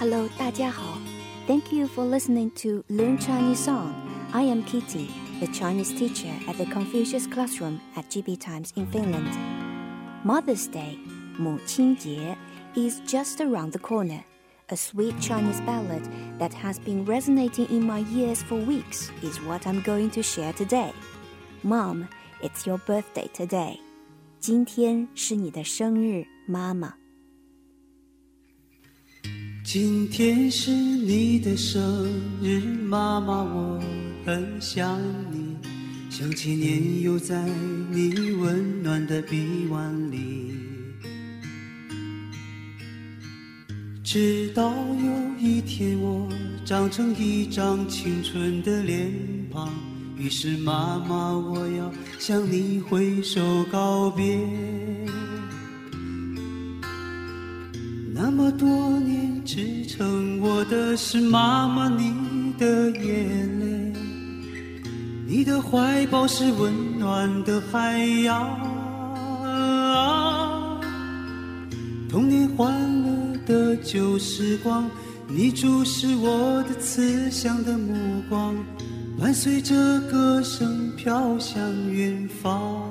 Hello，大家好。Thank you for listening to Learn Chinese Song. I am Kitty, the Chinese teacher at the Confucius Classroom at GB Times in Finland. Mother's Day, 母亲节, is just around the corner. A sweet Chinese ballad that has been resonating in my ears for weeks is what I'm going to share today. Mom, it's your birthday today. 今天是你的生日，妈妈。 今天是你的生日，妈妈，我很想你，想起年幼在你温暖的臂弯里。直到有一天我长成一张青春的脸庞，于是妈妈，我要向你挥手告别。那么多年支撑我的是妈妈你的眼泪，你的怀抱是温暖的海洋，童年欢乐的旧时光，你注视我的慈祥的目光，伴随着歌声飘向远方。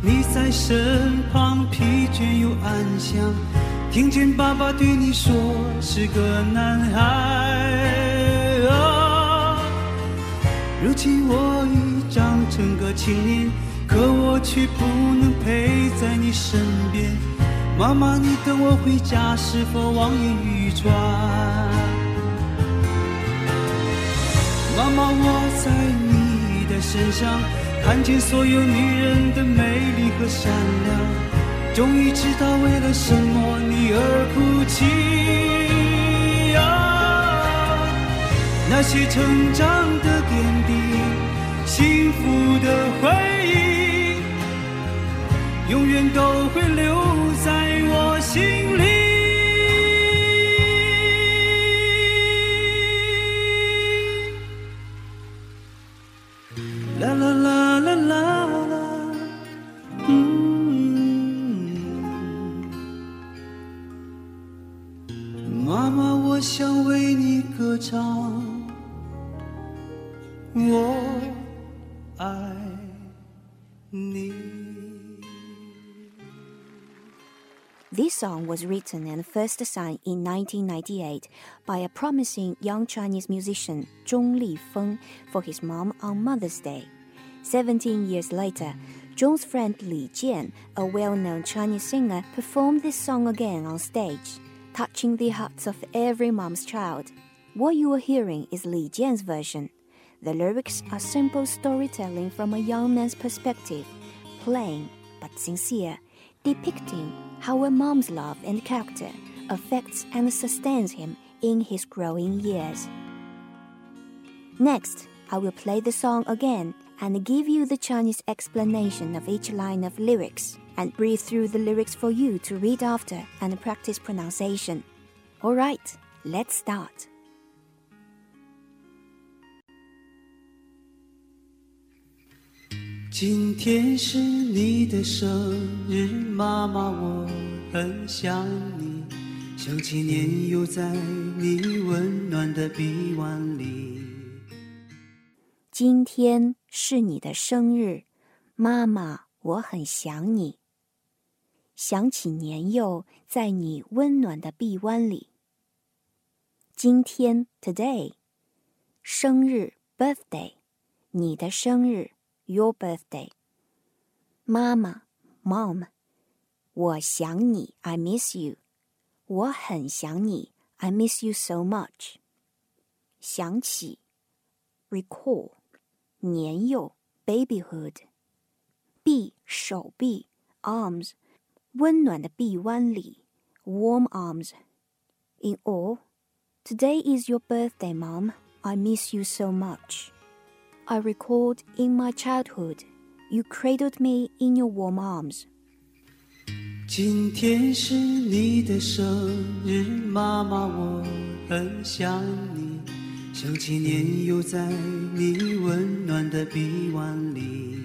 你在身旁，疲倦又安详。听见爸爸对你说是个男孩啊。如今我已长成个青年，可我却不能陪在你身边。妈妈，你等我回家，是否望眼欲穿？妈妈，我在你的。身上看见所有女人的美丽和善良，终于知道为了什么你而哭泣啊！那些成长的点滴，幸福的回忆，永远都会留在我心里。Song was written and first sung in 1998 by a promising young Chinese musician Zhong Lifeng for his mom on Mother's Day. Seventeen years later, Zhong's friend Li Jian, a well known Chinese singer, performed this song again on stage, touching the hearts of every mom's child. What you are hearing is Li Jian's version. The lyrics are simple storytelling from a young man's perspective, plain but sincere, depicting how a mom's love and character affects and sustains him in his growing years. Next, I will play the song again and give you the Chinese explanation of each line of lyrics and read through the lyrics for you to read after and practice pronunciation. Alright, let's start. 今天是你的生日，妈妈，我很想你，想起年幼在你温暖的臂弯里。今天是你的生日，妈妈，我很想你。想起年幼在你温暖的臂弯里。今天 today，生日 birthday，你的生日 your birthday。妈妈 mom，我想你 I miss you，我很想你 I miss you so much。想起 recall。年幼 babyhood，臂手臂 arms，温暖的臂弯里 warm arms。In all, today is your birthday, Mom. I miss you so much. I recalled in my childhood, you cradled me in your warm arms. 今天是你的生日，妈妈，我很想你。想起年幼在你温暖的臂弯里，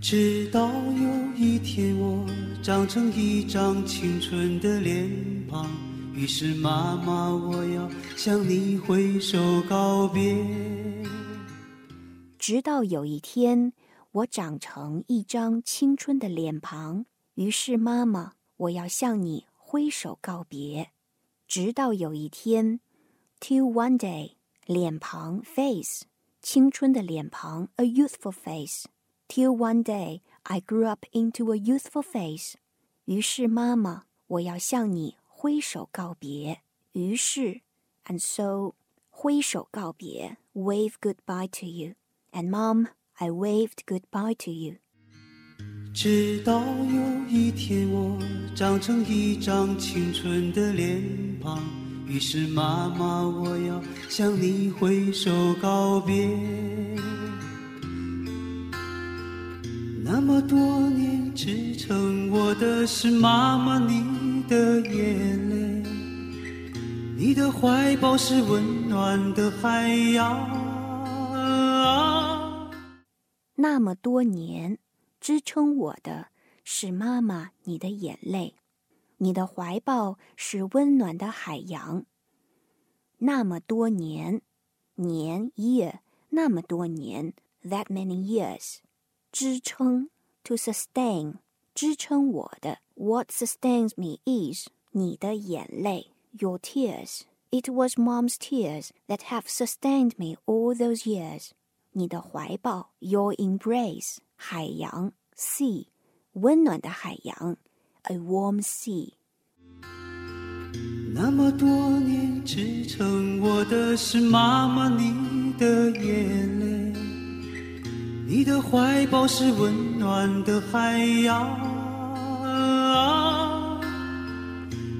直到有一天我长成一张青春的脸庞，于是妈妈，我要向你挥手告别。直到有一天我长成一张青春的脸庞，于是妈妈，我要向你挥手告别。直到有一天，till one day，脸庞 face，青春的脸庞 a youthful face。till one day I grew up into a youthful face。于是妈妈，我要向你挥手告别。于是，and so，挥手告别，wave goodbye to you。And mom, I waved goodbye to you。直到有一天我长成一张青春的脸庞，于是妈妈，我要向你挥手告别。那么多年支撑我的是妈妈你的眼泪，你的怀抱是温暖的海洋。那么多年。支撑我的是妈妈你的眼泪，你的怀抱是温暖的海洋。那么多年，年 year，那么多年，that many years，支撑 to sustain，支撑我的 what sustains me is 你的眼泪 your tears。It was mom's tears that have sustained me all those years。你的怀抱 your embrace。海洋 sea，温暖的海洋，a warm sea。那么多年支撑我的是妈妈你的眼泪， 你的怀抱是温暖的海洋。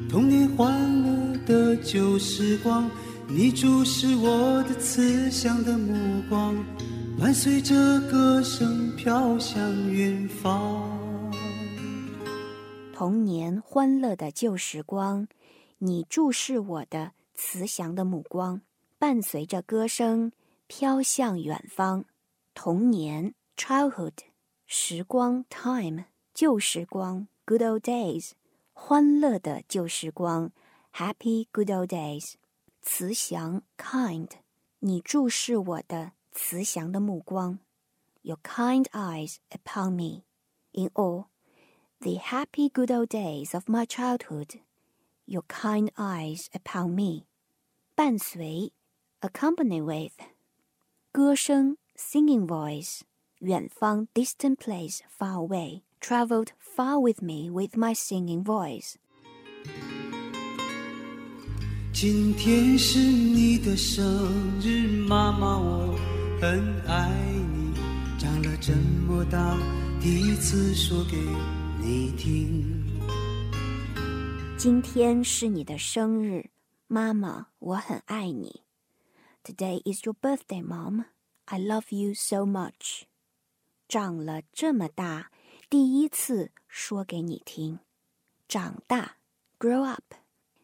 童年欢乐的旧时光，你注视我的慈祥的目光。伴随着歌声飘向远方。童年欢乐的旧时光，你注视我的慈祥的目光，伴随着歌声飘向远方。童年 childhood 时光 time 旧时光 good old days 欢乐的旧时光 happy good old days 慈祥 kind 你注视我的。慈祥的目光，Your kind eyes upon me. In all, The happy good old days of my childhood, your kind eyes upon me，伴随，accompany with，歌声 ，singing voice，远方，distant place far away。traveled far with me with my singing voice. 今天是你的生日，妈妈，我很爱你。长了这么大，第一次说给你听。今天是你的生日，妈妈，我很爱你。Today is your birthday, Mom. I love you so much. 长了这么大。第一次说给你听，长大，grow up，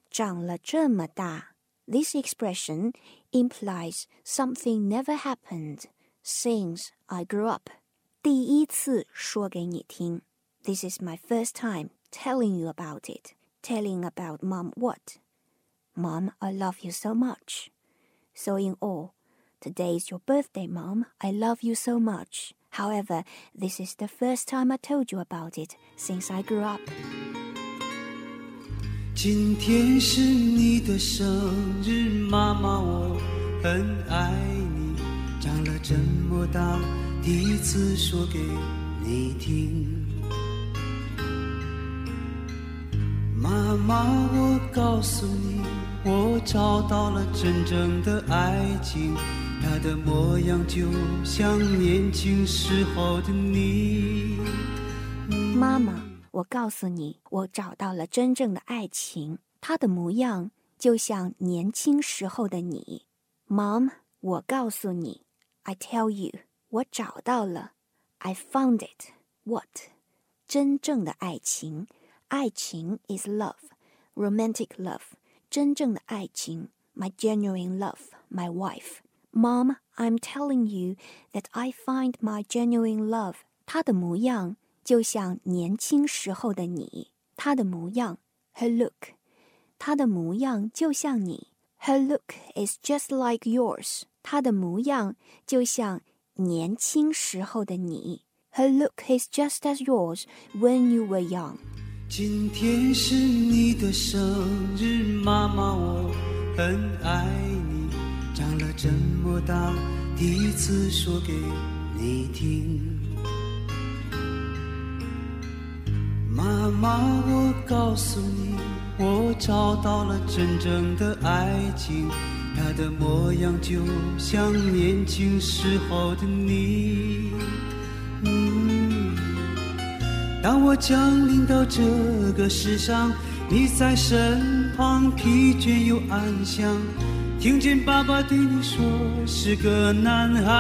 长了这么大。This expression implies something never happened since I grew up。第一次说给你听，This is my first time telling you about it. Telling about mom what? Mom, I love you so much. So in all, today is your birthday, mom. I love you so much. However, this is the first time I told you about it since I grew up. 今天是你的生日，妈妈，我很爱你。长了这么大，第一次说给你听。妈妈，我告诉你，我找到了真正的爱情。 他的模样就像年轻时候的你。妈妈，我告诉你，我找到了真正的爱情。他的模样就像年轻时候的你。Mom，我告诉你，I tell you，我找到了，I found it。What？真正的爱情，爱情 is love，romantic love。真正的爱情，my genuine love，my wife。Mom, I'm telling you that I find my genuine love. 他的模样就像年轻时候的你。他的模样，her look，他的模样就像你。Her look is just like yours. 他的模样就像年轻时候的你。Her look is just as yours when you were young. 今天是你的生日，妈妈，我很爱你。 长了这么大，第一次说给你听。妈妈，我告诉你，我找到了真正的爱情，它的模样就像年轻时候的你。当我降临到这个世上，你在身旁，疲倦又安详。听见爸爸对你说是个男孩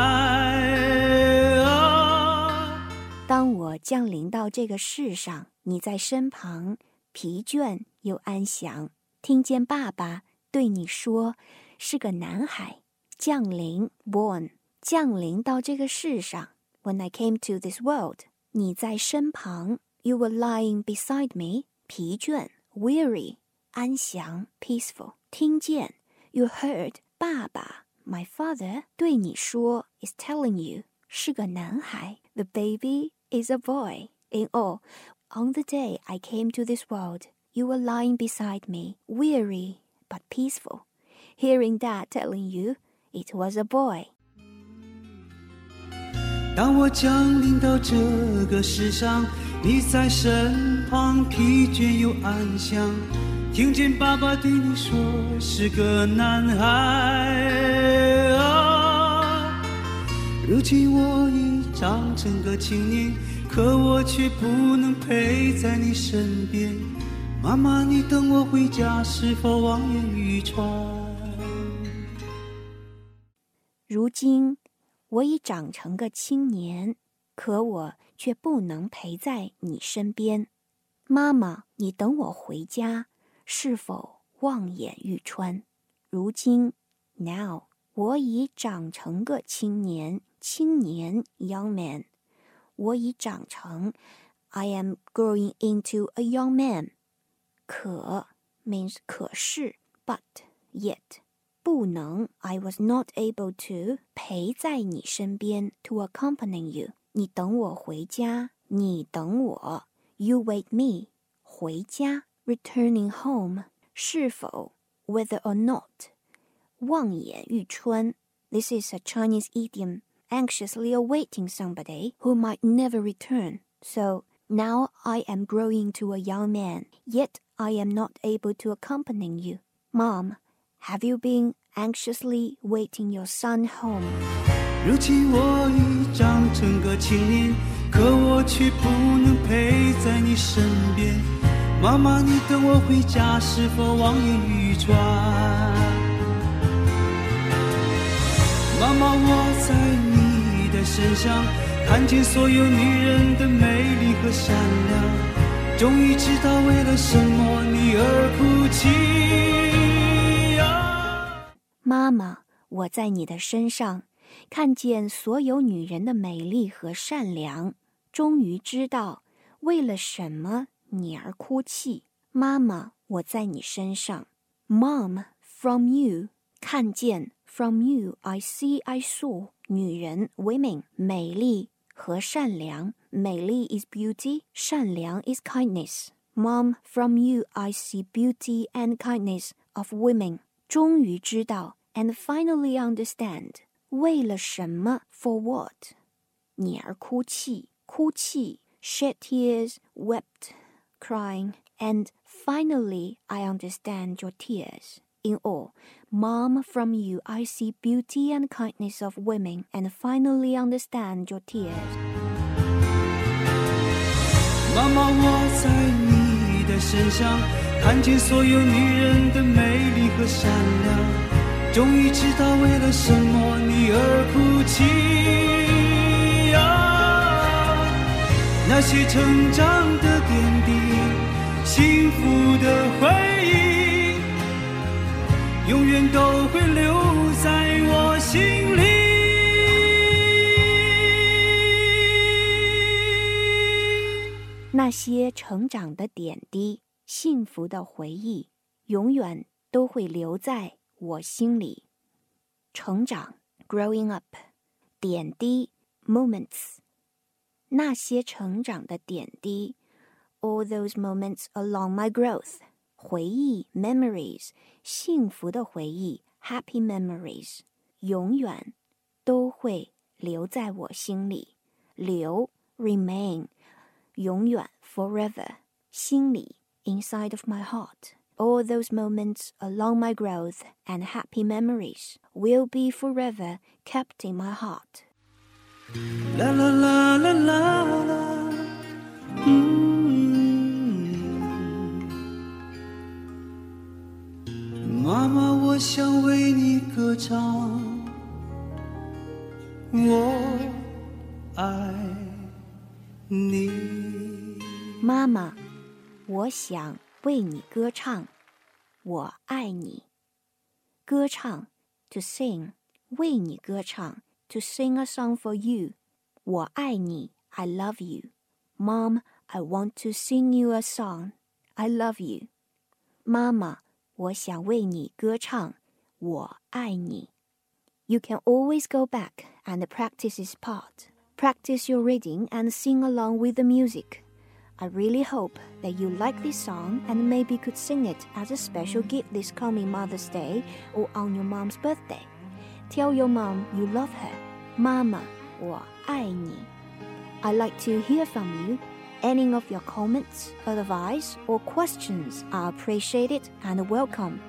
啊。当我降临到这个世上，你在身旁，疲倦又安详。听见爸爸对你说是个男孩。降临，born，降临到这个世上。When I came to this world，你在身旁，you were lying beside me。疲倦，weary，安详，peaceful。听见。You heard 爸爸，my father 对你说，is telling you 是个男孩，the baby is a boy. In all, on the day I came to this world, you were lying beside me, weary but peaceful. Hearing Dad telling you it was a boy. 当我降临到这个世上，你在身旁，疲倦又安详。 听见爸爸对你说是个男孩啊，如今我已长成个青年，可我却不能陪在你身边。妈妈，你等我回家，是否望眼欲穿？如今我已长成个青年，可我却不能陪在你身边。妈妈，你等我回家。是否望眼欲穿？如今，now，我已长成个青年，青年，young man。我已长成，I am growing into a young man。可 means 可是，but yet 不能，I was not able to 陪在你身边，to accompany you。你等我回家，你等我 You wait me 回家 returning home 是否 whether or not 望眼欲穿 This is a Chinese idiom anxiously awaiting somebody who might never return. So now I am growing to a young man, yet I am not able to accompany you. Mom, have you been anxiously waiting your son home? 如今我已长成个青年，可我却不能陪在你身边。 妈妈，你等我回家，是否望眼欲穿？妈妈，我在你的身上看见所有女人的美丽和善良，终于知道为了什么你而哭泣。妈妈，我在你的身上。看见所有女人的美丽和善良，终于知道为了什么你而哭泣。妈妈，我在你身上。Mom, from you，看见 from you I see I saw 女人 women 美丽和善良。美丽 is beauty，善良 is kindness。Mom, from you I see beauty and kindness of women。终于知道 and finally understand。为了什么？For what？你而哭泣，哭泣，shed tears, wept, crying, and finally I understand your tears. In all, Mom, from you I see beauty and kindness of women, and finally understand your tears. 妈妈，我在你的身上看见所有女人的美丽和善良。终于知道为了什么你而哭泣呀！那些成长的点滴， 幸福的回忆，永远都会留在我心里。那些成长的点滴，幸福的回忆，永远都会留在。我心里，成长，growing up，点滴，moments，那些成长的点滴 ，all those moments along my growth，回忆，memories，幸福的回忆，happy memories，永远都会留在我心里，留，remain，永远，forever，心里，inside of my heart。all those moments along my growth and happy memories will be forever kept in my heart. La la la la la 我想为你歌唱，我爱你。妈妈，我想。为你歌唱，我爱你。歌唱，to sing，为你歌唱，to sing a song for you。我爱你，I love you。Mom，I want to sing you a song。I love you。妈妈，我想为你歌唱，我爱你。You can always go back and practice this part. Practice your reading and sing along with the music. I really hope that you like this song and maybe could sing it as a special gift this coming Mother's Day or on your mom's birthday. Tell your mom you love her. Mama, 我爱你. I'd like to hear from you. Any of your comments, advice, or questions are appreciated and welcome.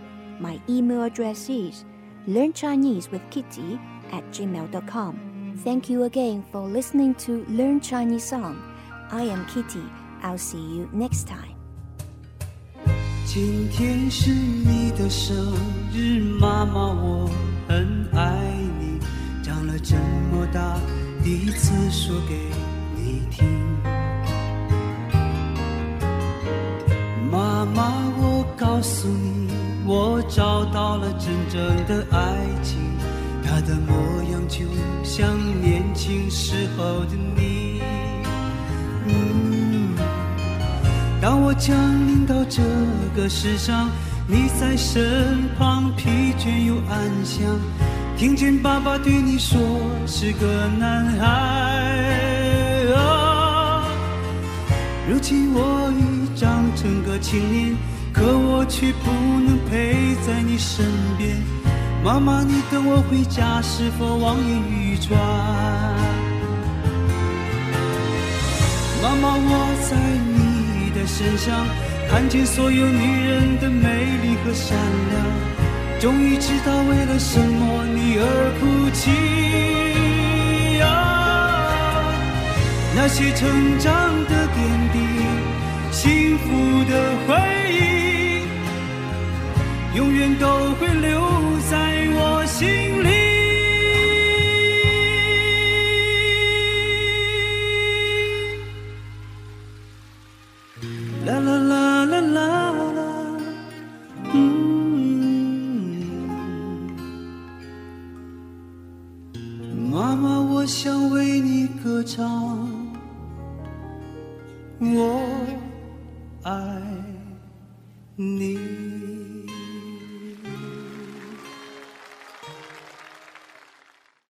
My email address is learnchinesewithkitty at gmail.com. Thank you again for listening to Learn Chinese Song. I am Kitty. I'll see you next time. 今天是你的生日，妈妈，我很爱你。长了这么大，第一次说给你听。 妈妈，我告诉你，我找到了真正的爱情，它的模样就像年轻时候的你。当我降临到这个世上，你在身旁，疲倦又安详。听见爸爸对你说是个男孩，如今我已长成个青年，可我却不能陪在你身边。妈妈，你等我回家，是否望眼欲穿？妈妈，我在你的身上看见所有女人的美丽和善良，终于知道为了什么你而哭泣那些成长的点滴，幸福的回忆，永远都会留在我心